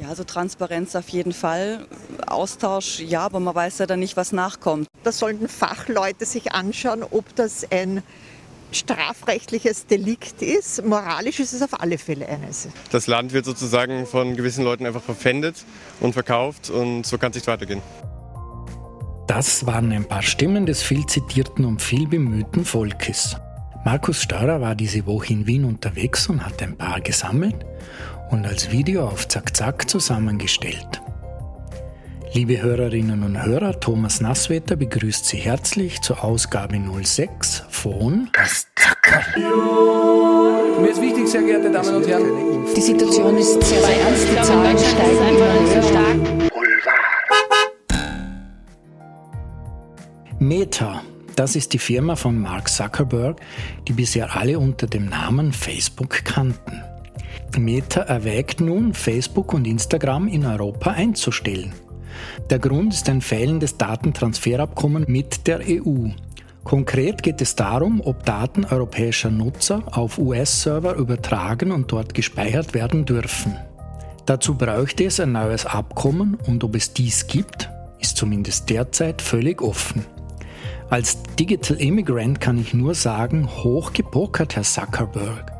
Ja, also Transparenz auf jeden Fall. Austausch, ja, aber man weiß ja dann nicht, was nachkommt. Da sollten Fachleute sich anschauen, ob das ein strafrechtliches Delikt ist. Moralisch ist es auf alle Fälle eines. Das Land wird sozusagen von gewissen Leuten einfach verpfändet und verkauft und so kann es nicht weitergehen. Das waren ein paar Stimmen des viel zitierten und viel bemühten Volkes. Markus Steurer war diese Woche in Wien unterwegs und hat ein paar gesammelt und als Video auf Zack Zack zusammengestellt. Liebe Hörerinnen und Hörer, Thomas Nasswetter begrüßt Sie herzlich zur Ausgabe 06 von Das Zackerl. Mir ist wichtig, sehr geehrte Damen und Herren. Die Situation ist sehr, sehr ernst. Die Zahlen steigen immer stark. Meta, das ist die Firma von Mark Zuckerberg, die bisher alle unter dem Namen Facebook kannten. Meta erwägt nun, Facebook und Instagram in Europa einzustellen. Der Grund ist ein fehlendes Datentransferabkommen mit der EU. Konkret geht es darum, ob Daten europäischer Nutzer auf US-Server übertragen und dort gespeichert werden dürfen. Dazu bräuchte es ein neues Abkommen und ob es dies gibt, ist zumindest derzeit völlig offen. Als Digital Immigrant kann ich nur sagen, hochgepokert, Herr Zuckerberg.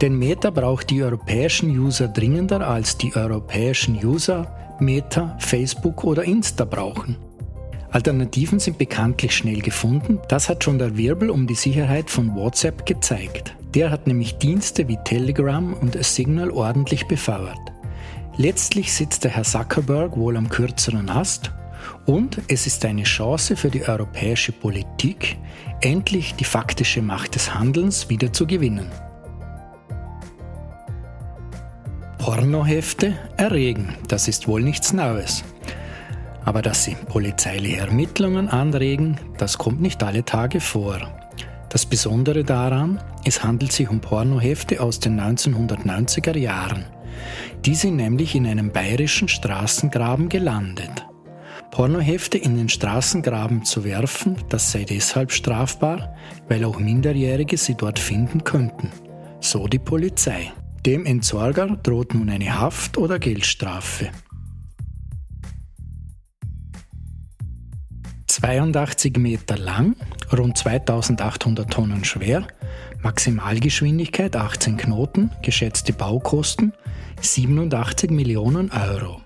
Denn Meta braucht die europäischen User dringender als die europäischen User Meta, Facebook oder Insta brauchen. Alternativen sind bekanntlich schnell gefunden, das hat schon der Wirbel um die Sicherheit von WhatsApp gezeigt. Der hat nämlich Dienste wie Telegram und Signal ordentlich befeuert. Letztlich sitzt der Herr Zuckerberg wohl am kürzeren Ast und es ist eine Chance für die europäische Politik, endlich die faktische Macht des Handelns wieder zu gewinnen. Pornohefte erregen, das ist wohl nichts Neues. Aber dass sie polizeiliche Ermittlungen anregen, das kommt nicht alle Tage vor. Das Besondere daran, es handelt sich um Pornohefte aus den 1990er Jahren. Die sind nämlich in einem bayerischen Straßengraben gelandet. Pornohefte in den Straßengraben zu werfen, das sei deshalb strafbar, weil auch Minderjährige sie dort finden könnten. So die Polizei. Dem Entsorger droht nun eine Haft- oder Geldstrafe. 82 Meter lang, rund 2800 Tonnen schwer, Maximalgeschwindigkeit 18 Knoten, geschätzte Baukosten 87 Millionen Euro.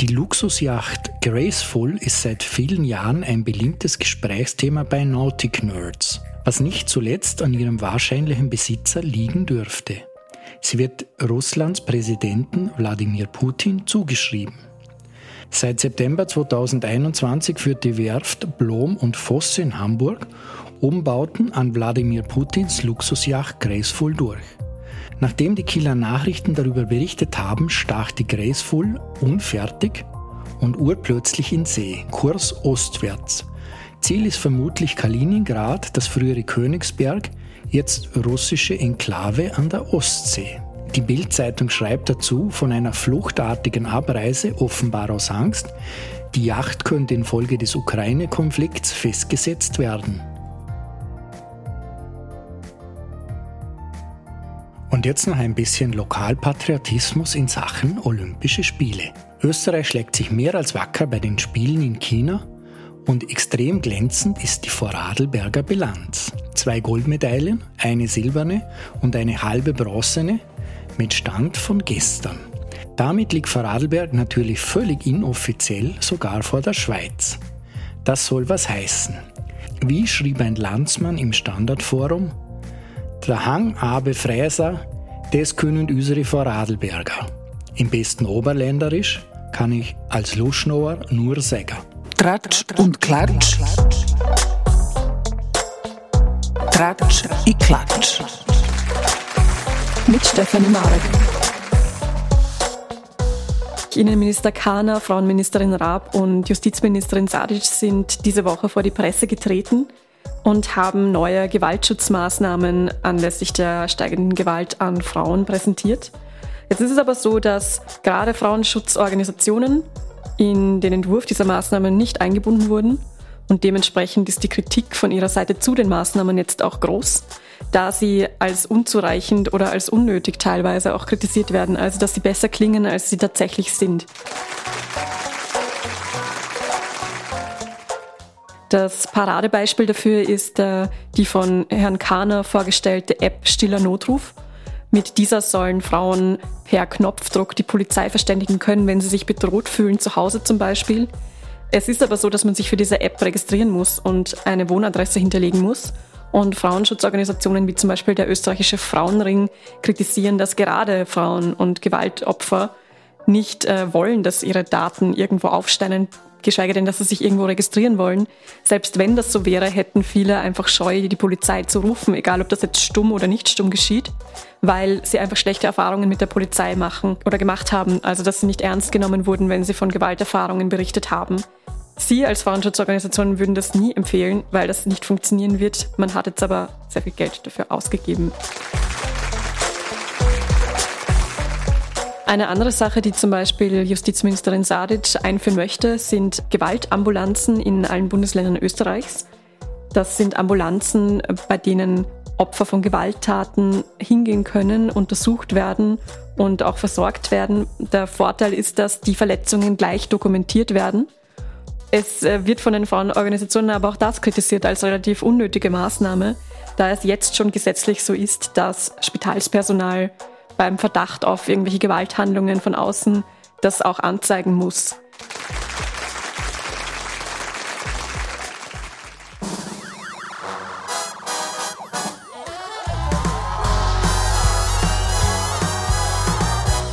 Die Luxusjacht Graceful ist seit vielen Jahren ein beliebtes Gesprächsthema bei Nautic Nerds, was nicht zuletzt an ihrem wahrscheinlichen Besitzer liegen dürfte. Sie wird Russlands Präsidenten Wladimir Putin zugeschrieben. Seit September 2021 führt die Werft Blom und Voss in Hamburg Umbauten an Wladimir Putins Luxusjacht Graceful durch. Nachdem die Kieler Nachrichten darüber berichtet haben, stach die Graceful unfertig und urplötzlich in See, Kurs ostwärts. Ziel ist vermutlich Kaliningrad, das frühere Königsberg, jetzt russische Enklave an der Ostsee. Die Bild-Zeitung schreibt dazu von einer fluchtartigen Abreise, offenbar aus Angst. Die Yacht könnte infolge des Ukraine-Konflikts festgesetzt werden. Und jetzt noch ein bisschen Lokalpatriotismus in Sachen Olympische Spiele. Österreich schlägt sich mehr als wacker bei den Spielen in China und extrem glänzend ist die Vorarlberger Bilanz. Zwei Goldmedaillen, eine silberne und eine halbe bronzene mit Stand von gestern. Damit liegt Vorarlberg natürlich völlig inoffiziell sogar vor der Schweiz. Das soll was heißen. Wie schrieb ein Landsmann im Standardforum, der Hang Abe Fräser, das können unsere Vorarlberger. Im besten Oberländerisch kann ich als Luschnauer nur sagen. Tratsch und Klatsch. Tratsch i Klatsch. Mit Stefanie Marek. Innenminister Kahner, Frauenministerin Raab und Justizministerin Sadic sind diese Woche vor die Presse getreten und haben neue Gewaltschutzmaßnahmen anlässlich der steigenden Gewalt an Frauen präsentiert. Jetzt ist es aber so, dass gerade Frauenschutzorganisationen in den Entwurf dieser Maßnahmen nicht eingebunden wurden Und dementsprechend ist die Kritik von ihrer Seite zu den Maßnahmen jetzt auch groß, da sie als unzureichend oder als unnötig teilweise auch kritisiert werden, also dass sie besser klingen, als sie tatsächlich sind. Das Paradebeispiel dafür ist äh, die von Herrn Kahner vorgestellte App Stiller Notruf. Mit dieser sollen Frauen per Knopfdruck die Polizei verständigen können, wenn sie sich bedroht fühlen, zu Hause zum Beispiel. Es ist aber so, dass man sich für diese App registrieren muss und eine Wohnadresse hinterlegen muss. Und Frauenschutzorganisationen wie zum Beispiel der österreichische Frauenring kritisieren, dass gerade Frauen und Gewaltopfer nicht äh, wollen, dass ihre Daten irgendwo aufsteinen, geschweige denn, dass sie sich irgendwo registrieren wollen. Selbst wenn das so wäre, hätten viele einfach Scheu, die Polizei zu rufen, egal ob das jetzt stumm oder nicht stumm geschieht, weil sie einfach schlechte Erfahrungen mit der Polizei machen oder gemacht haben, also dass sie nicht ernst genommen wurden, wenn sie von Gewalterfahrungen berichtet haben. Sie als Frauenschutzorganisation würden das nie empfehlen, weil das nicht funktionieren wird. Man hat jetzt aber sehr viel Geld dafür ausgegeben. Eine andere Sache, die zum Beispiel Justizministerin Sadic einführen möchte, sind Gewaltambulanzen in allen Bundesländern Österreichs. Das sind Ambulanzen, bei denen Opfer von Gewalttaten hingehen können, untersucht werden und auch versorgt werden. Der Vorteil ist, dass die Verletzungen gleich dokumentiert werden es äh, wird von den Frauenorganisationen aber auch das kritisiert als relativ unnötige Maßnahme, da es jetzt schon gesetzlich so ist, dass Spitalspersonal beim Verdacht auf irgendwelche Gewalthandlungen von außen das auch anzeigen muss.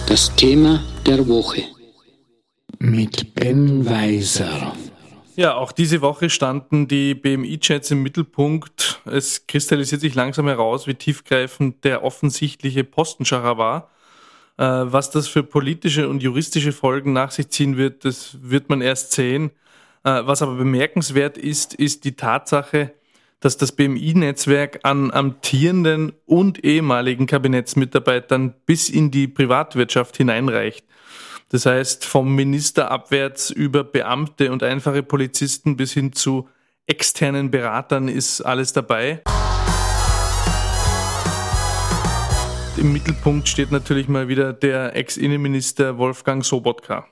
Das Thema der Woche mit Ben Weiser. Ja, auch diese Woche standen die BMI-Chats im Mittelpunkt. Es kristallisiert sich langsam heraus, wie tiefgreifend der offensichtliche Postenschacher war. Äh, was das für politische und juristische Folgen nach sich ziehen wird, das wird man erst sehen. Äh, was aber bemerkenswert ist, ist die Tatsache, dass das BMI-Netzwerk an amtierenden und ehemaligen Kabinettsmitarbeitern bis in die Privatwirtschaft hineinreicht. Das heißt, vom Minister abwärts über Beamte und einfache Polizisten bis hin zu externen Beratern ist alles dabei. Im Mittelpunkt steht natürlich mal wieder der Ex-Innenminister Wolfgang Sobotka.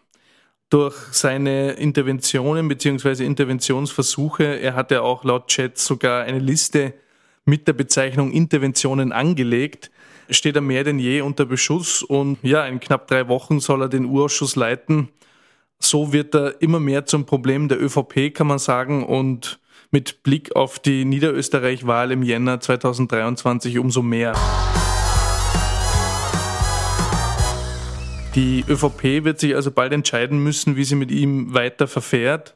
Durch seine Interventionen bzw. Interventionsversuche, er hat ja auch laut Chat sogar eine Liste mit der Bezeichnung Interventionen angelegt, steht er mehr denn je unter Beschuss und ja, in knapp drei Wochen soll er den Urausschuss leiten. So wird er immer mehr zum Problem der ÖVP, kann man sagen, und mit Blick auf die Niederösterreich-Wahl im Jänner 2023 umso mehr. Die ÖVP wird sich also bald entscheiden müssen, wie sie mit ihm weiter verfährt.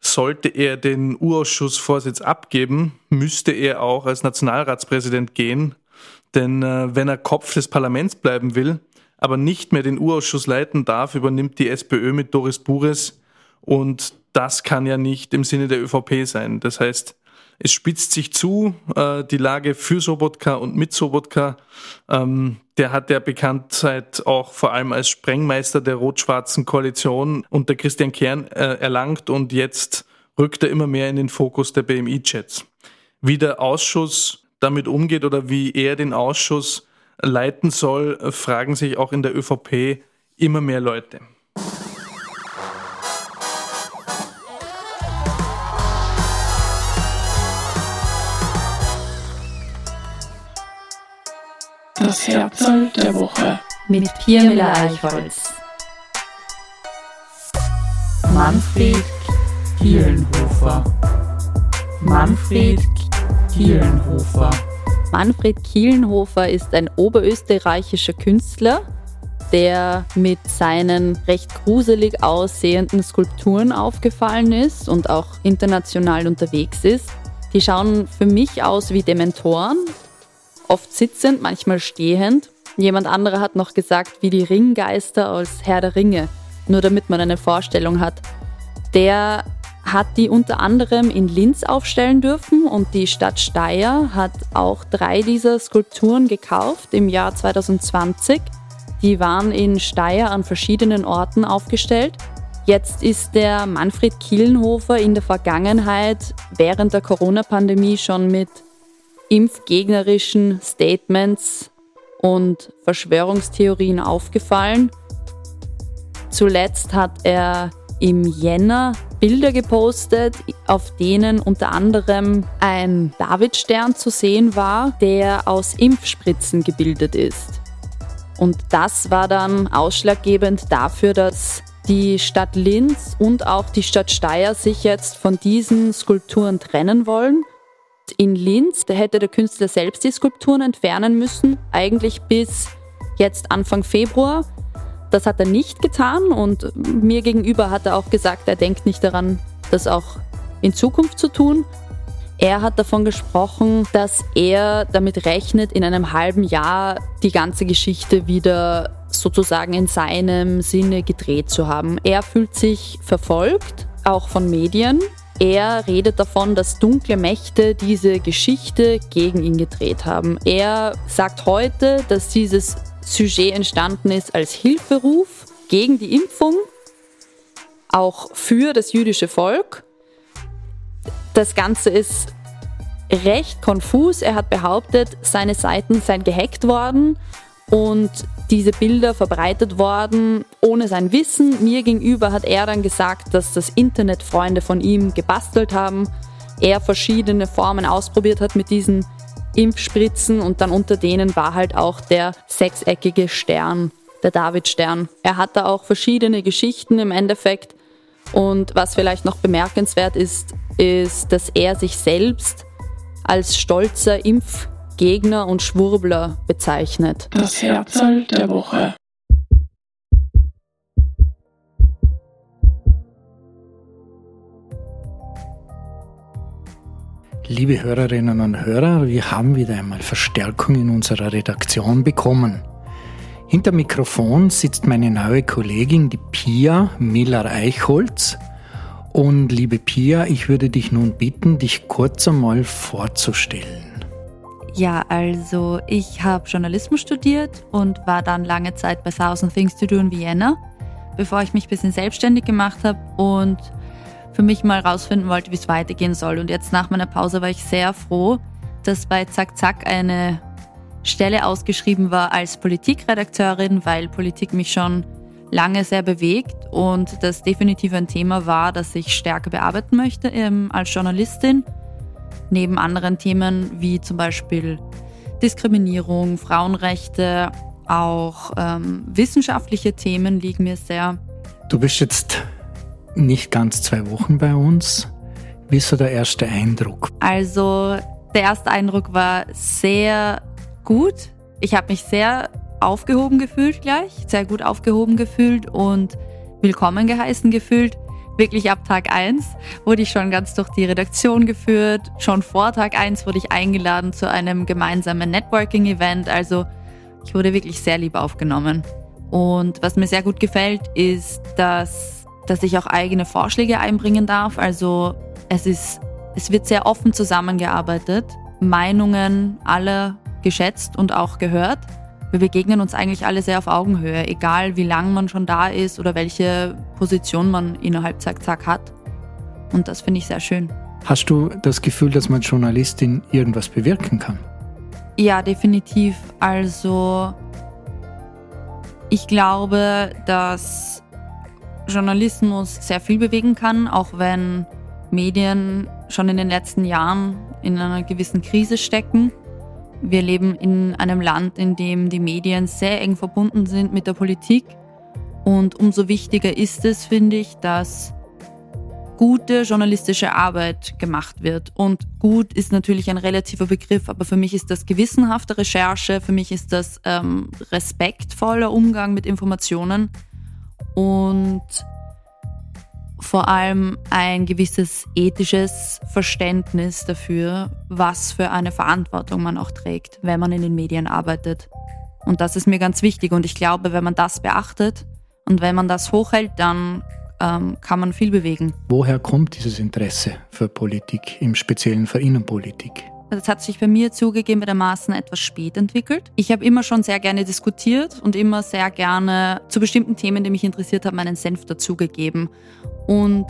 Sollte er den Urausschussvorsitz abgeben, müsste er auch als Nationalratspräsident gehen. Denn äh, wenn er Kopf des Parlaments bleiben will, aber nicht mehr den Urausschuss leiten darf, übernimmt die SPÖ mit Doris Bures. Und das kann ja nicht im Sinne der ÖVP sein. Das heißt, es spitzt sich zu, äh, die Lage für Sobotka und mit Sobotka. Ähm, der hat ja Bekanntheit auch vor allem als Sprengmeister der rot-schwarzen Koalition unter Christian Kern äh, erlangt und jetzt rückt er immer mehr in den Fokus der BMI-Chats. Wie der Ausschuss damit umgeht oder wie er den Ausschuss leiten soll, fragen sich auch in der ÖVP immer mehr Leute. Das Herzl der Woche mit Pierre Eichholz. Manfred Kielenhofer. Manfred Kielenhofer. Manfred Kielenhofer ist ein oberösterreichischer Künstler, der mit seinen recht gruselig aussehenden Skulpturen aufgefallen ist und auch international unterwegs ist. Die schauen für mich aus wie Dementoren, oft sitzend, manchmal stehend. Jemand anderer hat noch gesagt, wie die Ringgeister aus Herr der Ringe, nur damit man eine Vorstellung hat. Der hat die unter anderem in Linz aufstellen dürfen und die Stadt Steyr hat auch drei dieser Skulpturen gekauft im Jahr 2020. Die waren in Steyr an verschiedenen Orten aufgestellt. Jetzt ist der Manfred Kielenhofer in der Vergangenheit während der Corona-Pandemie schon mit impfgegnerischen Statements und Verschwörungstheorien aufgefallen. Zuletzt hat er im Jänner Bilder gepostet, auf denen unter anderem ein Davidstern zu sehen war, der aus Impfspritzen gebildet ist. Und das war dann ausschlaggebend dafür, dass die Stadt Linz und auch die Stadt Steyr sich jetzt von diesen Skulpturen trennen wollen. In Linz, hätte der Künstler selbst die Skulpturen entfernen müssen, eigentlich bis jetzt Anfang Februar. Das hat er nicht getan und mir gegenüber hat er auch gesagt, er denkt nicht daran, das auch in Zukunft zu tun. Er hat davon gesprochen, dass er damit rechnet, in einem halben Jahr die ganze Geschichte wieder sozusagen in seinem Sinne gedreht zu haben. Er fühlt sich verfolgt, auch von Medien. Er redet davon, dass dunkle Mächte diese Geschichte gegen ihn gedreht haben. Er sagt heute, dass dieses Sujet entstanden ist als Hilferuf gegen die Impfung, auch für das jüdische Volk. Das Ganze ist recht konfus. Er hat behauptet, seine Seiten seien gehackt worden und diese Bilder verbreitet worden ohne sein Wissen. Mir gegenüber hat er dann gesagt, dass das Internetfreunde von ihm gebastelt haben. Er verschiedene Formen ausprobiert hat mit diesen Impfspritzen und dann unter denen war halt auch der sechseckige Stern, der Davidstern. Er hat da auch verschiedene Geschichten im Endeffekt und was vielleicht noch bemerkenswert ist, ist, dass er sich selbst als stolzer Impfgegner und Schwurbler bezeichnet. Das Herzl der Woche. Liebe Hörerinnen und Hörer, wir haben wieder einmal Verstärkung in unserer Redaktion bekommen. Hinter Mikrofon sitzt meine neue Kollegin, die Pia Miller-Eichholz. Und liebe Pia, ich würde dich nun bitten, dich kurz einmal vorzustellen. Ja, also ich habe Journalismus studiert und war dann lange Zeit bei Thousand Things to Do in Vienna, bevor ich mich ein bisschen selbstständig gemacht habe und für mich mal rausfinden wollte, wie es weitergehen soll. Und jetzt nach meiner Pause war ich sehr froh, dass bei Zack Zack eine Stelle ausgeschrieben war als Politikredakteurin, weil Politik mich schon lange sehr bewegt und das definitiv ein Thema war, das ich stärker bearbeiten möchte ähm, als Journalistin. Neben anderen Themen wie zum Beispiel Diskriminierung, Frauenrechte, auch ähm, wissenschaftliche Themen liegen mir sehr. Du bist jetzt nicht ganz zwei Wochen bei uns. Wie ist so der erste Eindruck? Also der erste Eindruck war sehr gut. Ich habe mich sehr aufgehoben gefühlt gleich, sehr gut aufgehoben gefühlt und willkommen geheißen gefühlt. Wirklich ab Tag 1 wurde ich schon ganz durch die Redaktion geführt. Schon vor Tag 1 wurde ich eingeladen zu einem gemeinsamen Networking-Event. Also ich wurde wirklich sehr lieb aufgenommen. Und was mir sehr gut gefällt, ist, dass dass ich auch eigene Vorschläge einbringen darf. Also es ist, es wird sehr offen zusammengearbeitet, Meinungen aller geschätzt und auch gehört. Wir begegnen uns eigentlich alle sehr auf Augenhöhe, egal wie lang man schon da ist oder welche Position man innerhalb Zack Zack hat. Und das finde ich sehr schön. Hast du das Gefühl, dass man Journalistin irgendwas bewirken kann? Ja, definitiv. Also ich glaube, dass Journalismus sehr viel bewegen kann, auch wenn Medien schon in den letzten Jahren in einer gewissen Krise stecken. Wir leben in einem Land, in dem die Medien sehr eng verbunden sind mit der Politik. Und umso wichtiger ist es, finde ich, dass gute journalistische Arbeit gemacht wird. Und gut ist natürlich ein relativer Begriff, aber für mich ist das gewissenhafte Recherche, für mich ist das ähm, respektvoller Umgang mit Informationen und vor allem ein gewisses ethisches Verständnis dafür, was für eine Verantwortung man auch trägt, wenn man in den Medien arbeitet. Und das ist mir ganz wichtig und ich glaube, wenn man das beachtet und wenn man das hochhält, dann ähm, kann man viel bewegen. Woher kommt dieses Interesse für Politik, im Speziellen für Innenpolitik? Das hat sich bei mir zugegebenermaßen etwas spät entwickelt. Ich habe immer schon sehr gerne diskutiert und immer sehr gerne zu bestimmten Themen, die mich interessiert haben, meinen Senf dazugegeben. Und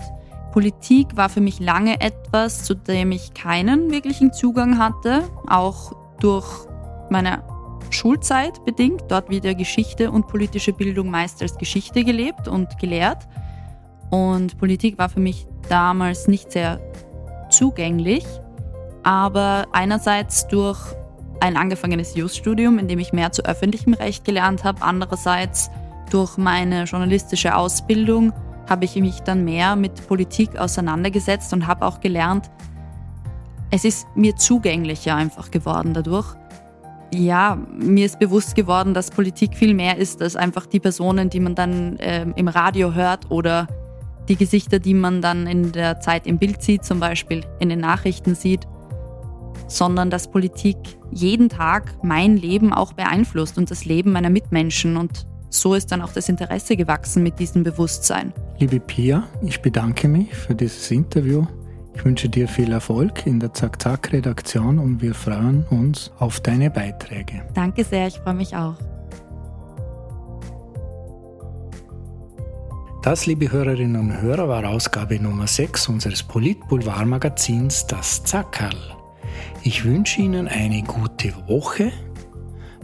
Politik war für mich lange etwas, zu dem ich keinen wirklichen Zugang hatte, auch durch meine Schulzeit bedingt, dort wieder Geschichte und politische Bildung meist als Geschichte gelebt und gelehrt. Und Politik war für mich damals nicht sehr zugänglich aber einerseits durch ein angefangenes Jus-Studium, in dem ich mehr zu öffentlichem Recht gelernt habe, andererseits durch meine journalistische Ausbildung habe ich mich dann mehr mit Politik auseinandergesetzt und habe auch gelernt, es ist mir zugänglicher einfach geworden dadurch. Ja, mir ist bewusst geworden, dass Politik viel mehr ist als einfach die Personen, die man dann äh, im Radio hört oder die Gesichter, die man dann in der Zeit im Bild sieht, zum Beispiel in den Nachrichten sieht sondern dass Politik jeden Tag mein Leben auch beeinflusst und das Leben meiner Mitmenschen. Und so ist dann auch das Interesse gewachsen mit diesem Bewusstsein. Liebe Pia, ich bedanke mich für dieses Interview. Ich wünsche dir viel Erfolg in der Zack-Zack-Redaktion und wir freuen uns auf deine Beiträge. Danke sehr, ich freue mich auch. Das, liebe Hörerinnen und Hörer, war Ausgabe Nummer 6 unseres Polit-Boulevard-Magazins Das Zackerl. Ich wünsche Ihnen eine gute Woche.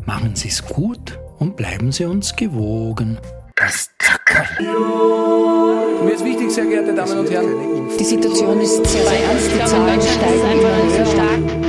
Machen Sie es gut und bleiben Sie uns gewogen. Das Zackerl. Mir ist wichtig, sehr geehrte Damen und Herren. Die Situation ist sehr, ernst. Die Zahlen steigen immer höher.